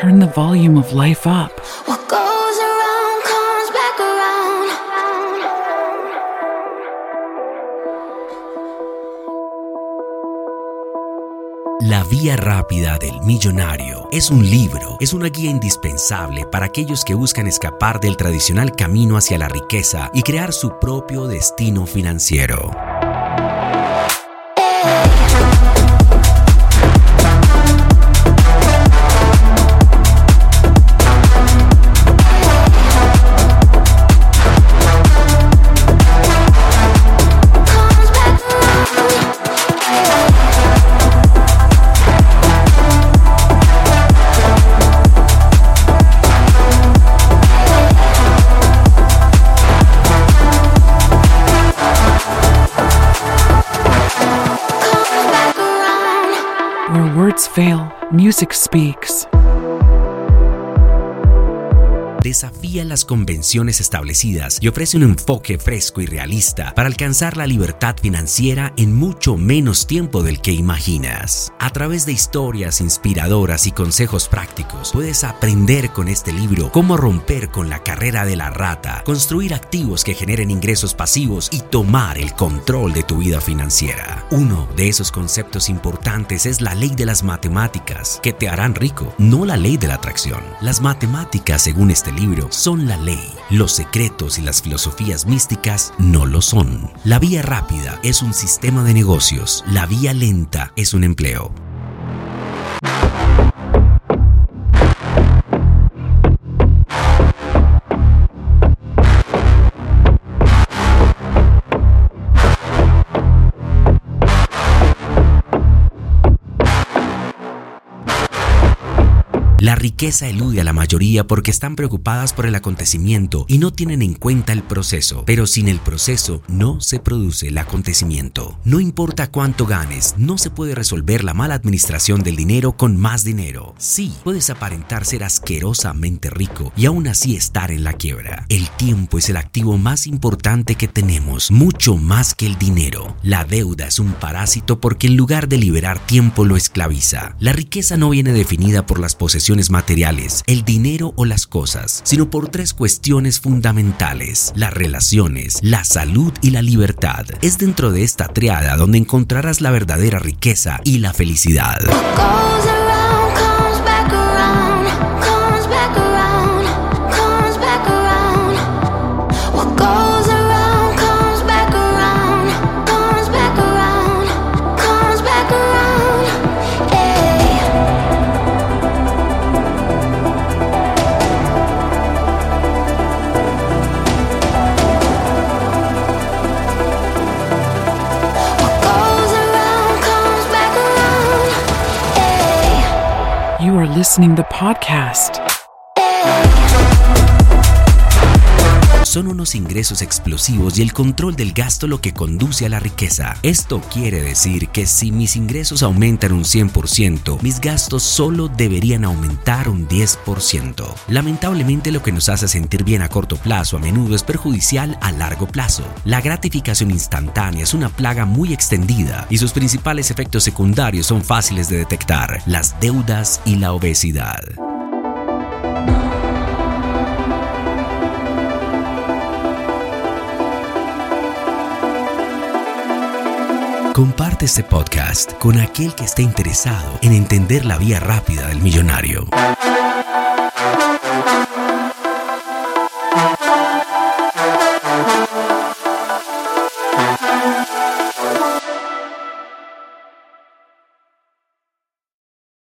Turn the volume of life up. What goes around comes back around. La Vía Rápida del Millonario es un libro, es una guía indispensable para aquellos que buscan escapar del tradicional camino hacia la riqueza y crear su propio destino financiero. Fail. music speaks. Desafía las convenciones establecidas y ofrece un enfoque fresco y realista para alcanzar la libertad financiera en mucho menos tiempo del que imaginas. A través de historias inspiradoras y consejos prácticos, puedes aprender con este libro cómo romper con la carrera de la rata, construir activos que generen ingresos pasivos y tomar el control de tu vida financiera. Uno de esos conceptos importantes es la ley de las matemáticas, que te harán rico, no la ley de la atracción. Las matemáticas, según este libro, son la ley. Los secretos y las filosofías místicas no lo son. La vía rápida es un sistema de negocios. La vía lenta es un empleo. La riqueza elude a la mayoría porque están preocupadas por el acontecimiento y no tienen en cuenta el proceso. Pero sin el proceso no se produce el acontecimiento. No importa cuánto ganes, no se puede resolver la mala administración del dinero con más dinero. Sí, puedes aparentar ser asquerosamente rico y aún así estar en la quiebra. El tiempo es el activo más importante que tenemos, mucho más que el dinero. La deuda es un parásito porque en lugar de liberar tiempo lo esclaviza. La riqueza no viene definida por las posesiones materiales, el dinero o las cosas, sino por tres cuestiones fundamentales, las relaciones, la salud y la libertad. Es dentro de esta triada donde encontrarás la verdadera riqueza y la felicidad. Listening the podcast. Son unos ingresos explosivos y el control del gasto lo que conduce a la riqueza. Esto quiere decir que si mis ingresos aumentan un 100%, mis gastos solo deberían aumentar un 10%. Lamentablemente lo que nos hace sentir bien a corto plazo a menudo es perjudicial a largo plazo. La gratificación instantánea es una plaga muy extendida y sus principales efectos secundarios son fáciles de detectar, las deudas y la obesidad. Comparte este podcast con aquel que esté interesado en entender la vía rápida del millonario.